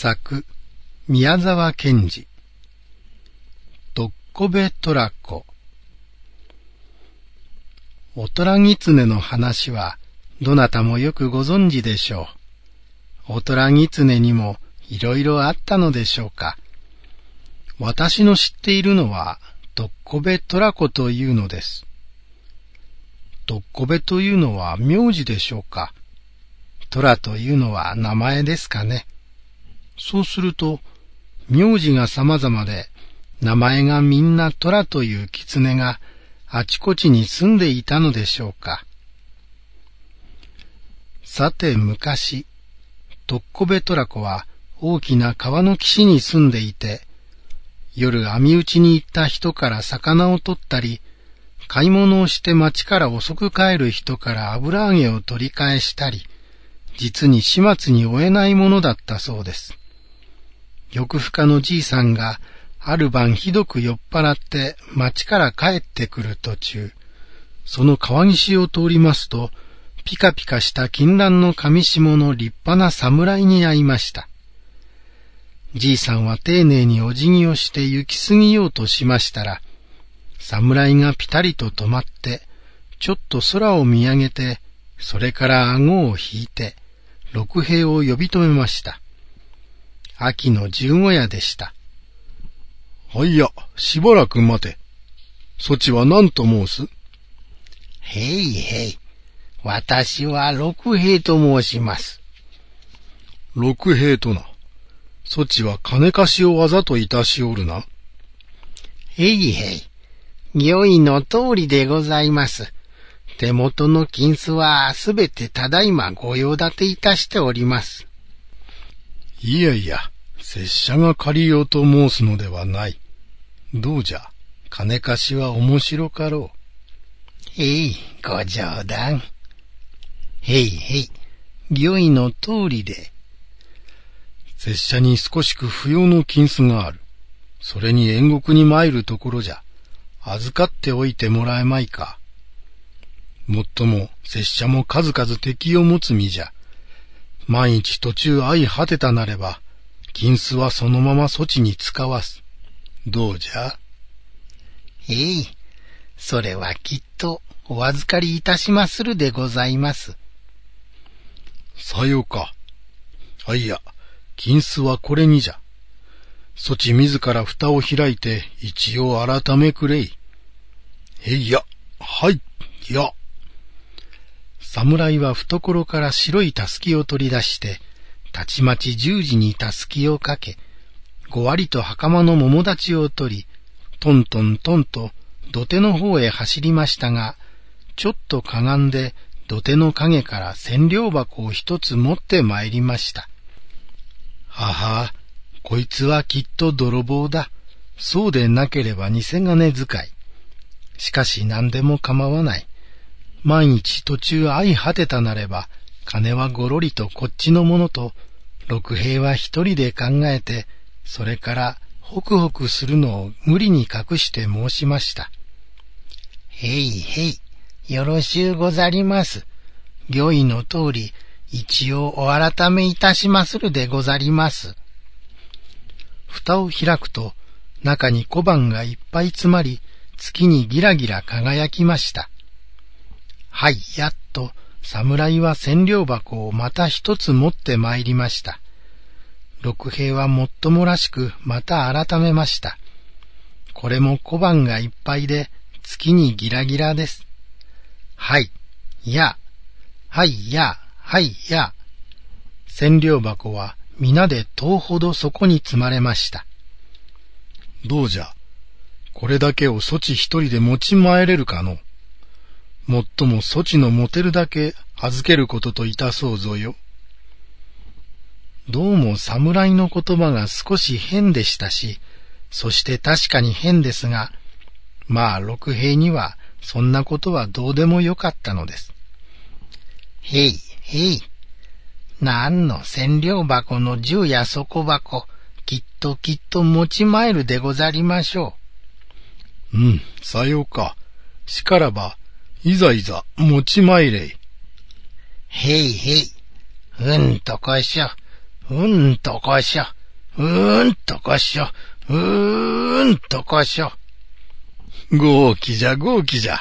作、宮沢賢治。どっこべトラコ。おとらぎつねの話は、どなたもよくご存知でしょう。おとらぎつねにもいろいろあったのでしょうか。私の知っているのは、どっこべトラコというのです。どっこべというのは名字でしょうか。トラというのは名前ですかね。そうすると、名字が様々で、名前がみんな虎という狐があちこちに住んでいたのでしょうか。さて昔、トッコベトラコは大きな川の岸に住んでいて、夜網打ちに行った人から魚を取ったり、買い物をして町から遅く帰る人から油揚げを取り返したり、実に始末に終えないものだったそうです。欲深のじいさんがある晩ひどく酔っ払って町から帰ってくる途中、その川岸を通りますと、ピカピカした金蘭の上下の立派な侍に会いました。じいさんは丁寧にお辞儀をして行き過ぎようとしましたら、侍がぴたりと止まって、ちょっと空を見上げて、それから顎を引いて、六兵を呼び止めました。秋の十五夜でした。はいや、しばらく待て。そちは何と申す？へいへい。私は六兵と申します。六兵とな。そちは金貸しをわざといたしおるな。へいへい。御意の通りでございます。手元の金子はすべてただいまご用立ていたしております。いやいや、拙者が借りようと申すのではない。どうじゃ、金貸しは面白かろう。へい、ご冗談。へいへい、御意の通りで。拙者に少しく不要の金子がある。それに遠国に参るところじゃ。預かっておいてもらえまいか。もっとも、拙者も数々敵を持つ身じゃ。万一途中相果てたなれば、金子はそのまま措置に使わす。どうじゃ？えい、それはきっとお預かりいたしまするでございます。さようか。あいや、金子はこれにじゃ。そち自ら蓋を開いて一応改めくれい。えいや、はい、や。侍は懐から白いたすきを取り出して、たちまち十字にたすきをかけ、ごわりと袴の桃立ちを取り、トントントンと土手の方へ走りましたが、ちょっとかがんで土手の影から千両箱を一つ持って参りました。はは、こいつはきっと泥棒だ。そうでなければ偽金使い。しかし何でも構わない。万一途中相果てたなれば、金はごろりとこっちのものと、六平は一人で考えて、それからホクホクするのを無理に隠して申しました。へいへい、よろしゅうござります。御意の通り、一応お改めいたしまするでござります。蓋を開くと、中に小判がいっぱい詰まり、月にギラギラ輝きました。はい、やっと、侍は千両箱をまた一つ持って参りました。六平はもっともらしくまた改めました。これも小判がいっぱいで月にギラギラです。はい、や、はいや、はいや。千両箱は皆で遠ほどそこに積まれました。どうじゃ、これだけをそち一人で持ち参れるかの？もっとも措置の持てるだけ預けることといたそうぞよ。どうも侍の言葉が少し変でしたし、そして確かに変ですが、まあ六平にはそんなことはどうでもよかったのです。へい、へい。何の千両箱の銃や底箱、きっときっと持ち参るでござりましょう。うん、さようか。しからば、いざいざ、持ち参れ。へいへい。うんとこしょ。うんとこしょ。うーんとこしょ。うーんとこしょ。豪気じゃ豪気じゃ。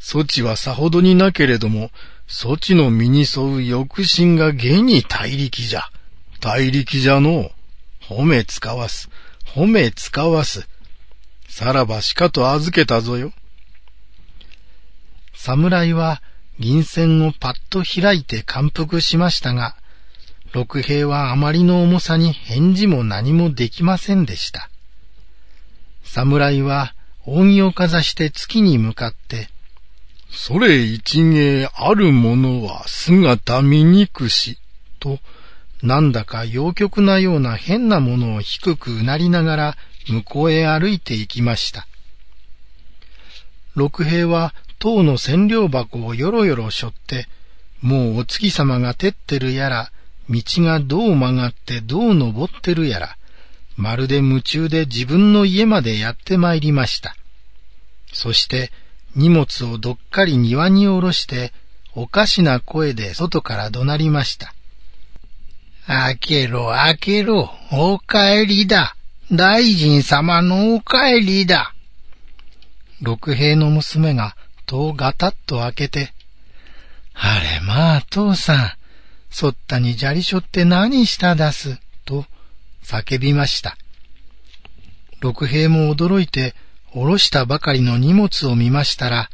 措置はさほどになけれども、措置の身に沿う抑心が現に大力じゃ。大力じゃのう。褒め使わす。褒め使わす。さらばしかと預けたぞよ。侍は銀線をパッと開いて感服しましたが、六平はあまりの重さに返事も何もできませんでした。侍は扇をかざして月に向かって、それ一芸ある者は姿見にくし、と、なんだか陽曲なような変なものを低くうなりながら向こうへ歩いて行きました。六平は塔の千両箱をよろよろ背負って、もうお月様が照ってるやら、道がどう曲がってどう登ってるやら、まるで夢中で自分の家までやって参りました。そして荷物をどっかり庭に下ろして、おかしな声で外から怒鳴りました。開けろ、開けろ、お帰りだ。大臣様のお帰りだ。六平の娘が戸をガタッと開けて、あれまあ、父さん、そったに砂利しょって何しただす、と叫びました。六平も驚いて、下ろしたばかりの荷物を見ましたら、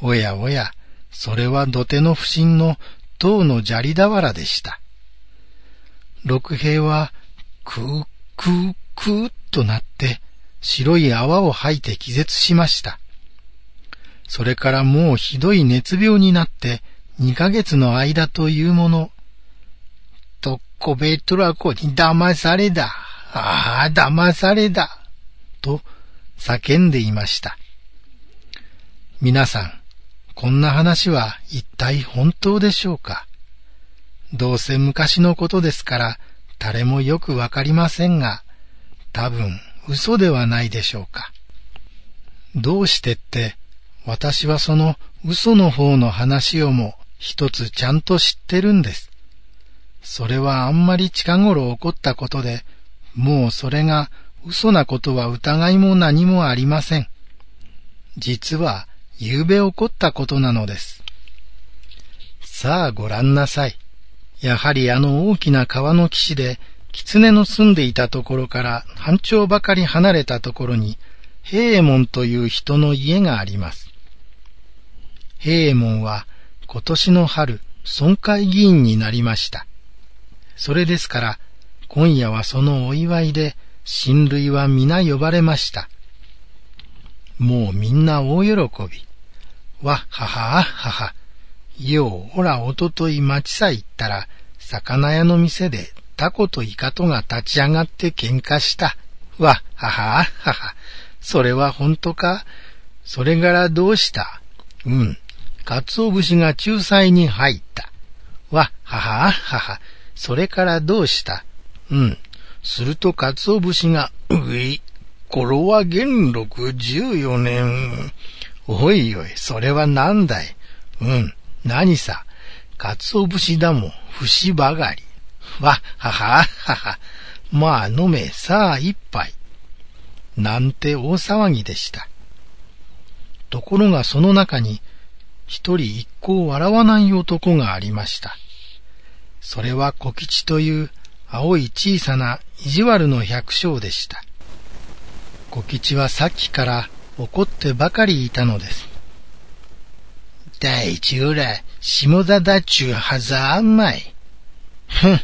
おやおや、それは土手の不審の塔の砂利俵でした。六平は、くーくーくーっとなって、白い泡を吐いて気絶しました。それからもうひどい熱病になって、二ヶ月の間というもの、とっこべトラコに騙されだ。ああ、騙されだ。と叫んでいました。皆さん、こんな話は一体本当でしょうか？どうせ昔のことですから誰もよくわかりませんが、多分嘘ではないでしょうか？どうしてって、私はその嘘の方の話をも一つちゃんと知ってるんです。それはあんまり近頃起こったことで、もうそれが嘘なことは疑いも何もありません。実は、夕べ起こったことなのです。さあご覧なさい。やはりあの大きな川の岸で、狐の住んでいたところから半丁ばかり離れたところに、平右衛門という人の家があります。平右衛門は今年の春、村会議員になりました。それですから、今夜はそのお祝いで、親類は皆呼ばれました。もうみんな大喜び。わっははあはは。よう、おらおととい町さえ行ったら、魚屋の店でタコとイカとが立ち上がって喧嘩した。わっははあはは。それは本当か？それからどうした？うん。鰹節が仲裁に入った。わはははは。それからどうした？うん。すると、鰹節が、うい、頃は元禄十四年。おいおい、それは何だい？うん、何さ？鰹節だもん、節ばがり。わ、はは、はは。まあ飲め、さあ一杯。なんて大騒ぎでした。ところがその中に、一人一向笑わない男がありました。それは小吉という青い小さな意地悪の百姓でした。小吉はさっきから怒ってばかりいたのです。第一ぐらい、下田だっちゅうはずあんまい。ふん、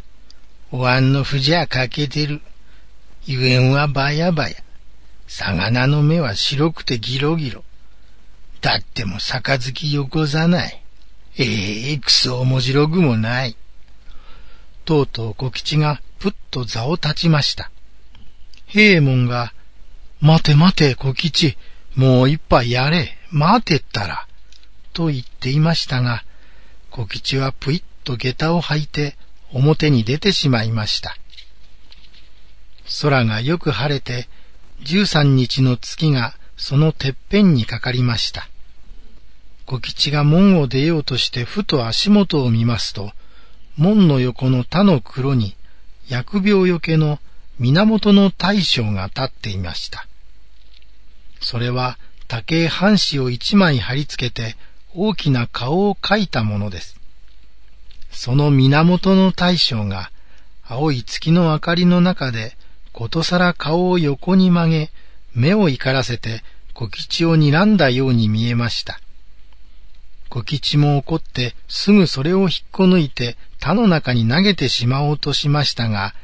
おわんのふじゃ欠けてる。ゆえんはばやばや。魚の目は白くてギロギロ。だっても杯よこざない。ええー、くそ面白くもない。とうとう小吉がぷっと座を立ちました。平右衛門が、待て待て小吉、もう一杯やれ、待てったら、と言っていましたが、小吉はぷいっと下駄を履いて表に出てしまいました。空がよく晴れて、十三日の月がそのてっぺんにかかりました。小吉が門を出ようとしてふと足元を見ますと、門の横の他の黒に、疫病よけの源の大将が立っていました。それは竹半紙を一枚貼り付けて大きな顔を描いたものです。その源の大将が青い月の明かりの中でことさら顔を横に曲げ、目を怒らせて小吉を睨んだように見えました。小吉も怒ってすぐそれを引っこ抜いて田の中に投げてしまおうとしましたが、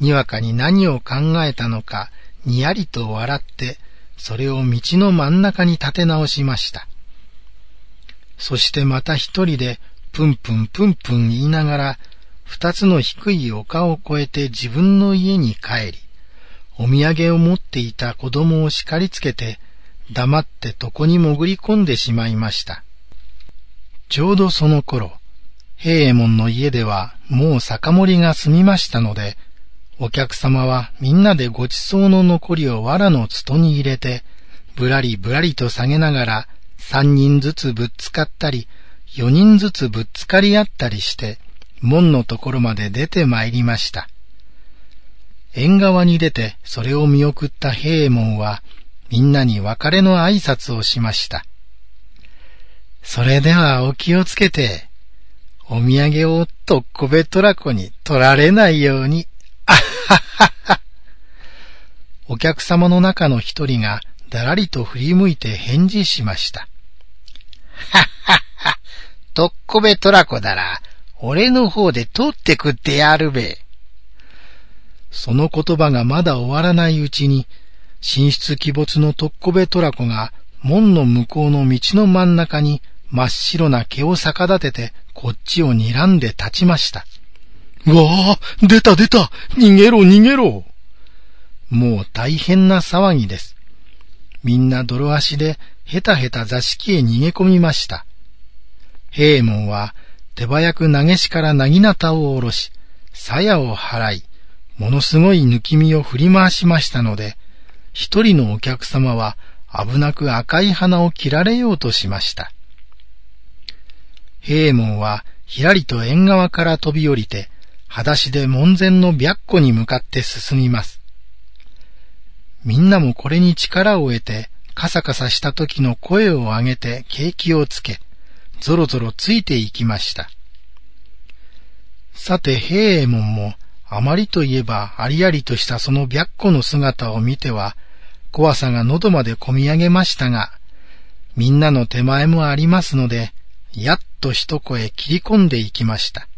にわかに何を考えたのか、にやりと笑って、それを道の真ん中に立て直しました。そしてまた一人で、ぷんぷんぷんぷん言いながら、二つの低い丘を越えて自分の家に帰り、お土産を持っていた子供を叱りつけて、黙って床に潜り込んでしまいました。ちょうどその頃、平右衛門の家ではもう酒盛りが済みましたので、お客様はみんなでごちそうの残りを藁の筒に入れて、ぶらりぶらりと下げながら、三人ずつぶっつかったり、四人ずつぶっつかり合ったりして、門のところまで出て参りました。縁側に出てそれを見送った平右衛門は、みんなに別れの挨拶をしました。それではお気をつけて、お土産をとっこべとらこに取られないように、あっはっはは。お客様の中の一人がだらりと振り向いて返事しました。はっはっは、とっこべとらこだら、俺の方で取ってくってやるべ。その言葉がまだ終わらないうちに、神出鬼没のとっこべとらこが門の向こうの道の真ん中に真っ白な毛を逆立ててこっちを睨んで立ちました。うわあ出た出た逃げろ逃げろもう大変な騒ぎです。みんな泥足でへたへた座敷へ逃げ込みました。平門は手早く投げしからなぎなたを下ろし、鞘を払い、ものすごい抜き身を振り回しましたので、一人のお客様は危なく赤い花を切られようとしました。平門はひらりと縁側から飛び降りて、裸足で門前の白虎に向かって進みます。みんなもこれに力を得て、カサカサした時の声を上げて景気をつけ、ぞろぞろついていきました。さて平右衛門も、あまりといえばありありとしたその白虎の姿を見ては、怖さが喉まで込み上げましたが、みんなの手前もありますので、やっと一声切り込んでいきました。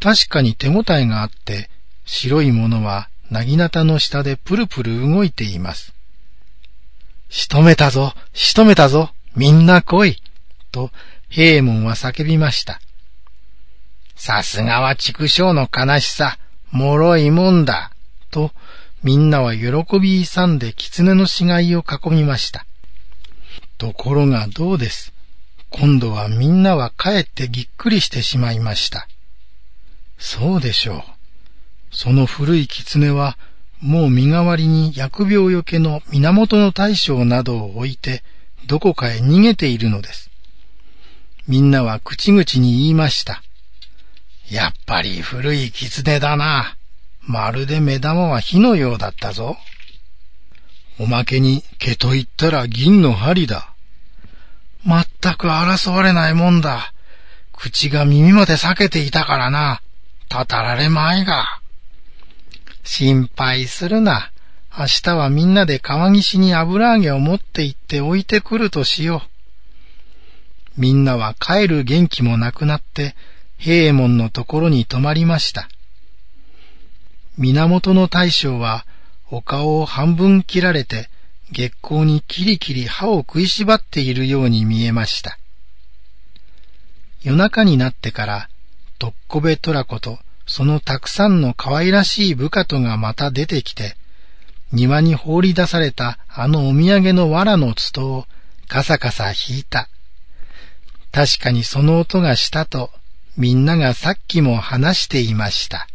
確かに手応えがあって、白いものはなぎなたの下でプルプル動いています。仕留めたぞ仕留めたぞみんな来いと、平右衛門は叫びました。さすがは畜生の悲しさ、脆いもんだ、と、みんなは喜び勇んで狐の死骸を囲みました。ところがどうです。今度はみんなはかえってぎっくりしてしまいました。そうでしょう。その古い狐は、もう身代わりに疫病よけの源の大将などを置いて、どこかへ逃げているのです。みんなは口々に言いました。やっぱり古い狐だな。まるで目玉は火のようだったぞ。おまけに毛と言ったら銀の針だ。まったく争われないもんだ。口が耳まで裂けていたからな。たたられまいが。心配するな。明日はみんなで川岸に油揚げを持って行って置いてくるとしよう。みんなは帰る元気もなくなって、平右衛門のところに泊まりました。源の大将は、お顔を半分切られて、月光にキリキリ歯を食いしばっているように見えました。夜中になってから、とっこべとらことそのたくさんの可愛らしい部下とがまた出てきて、庭に放り出されたあのお土産の藁の筒をカサカサ引いた。確かにその音がしたとみんながさっきも話していました。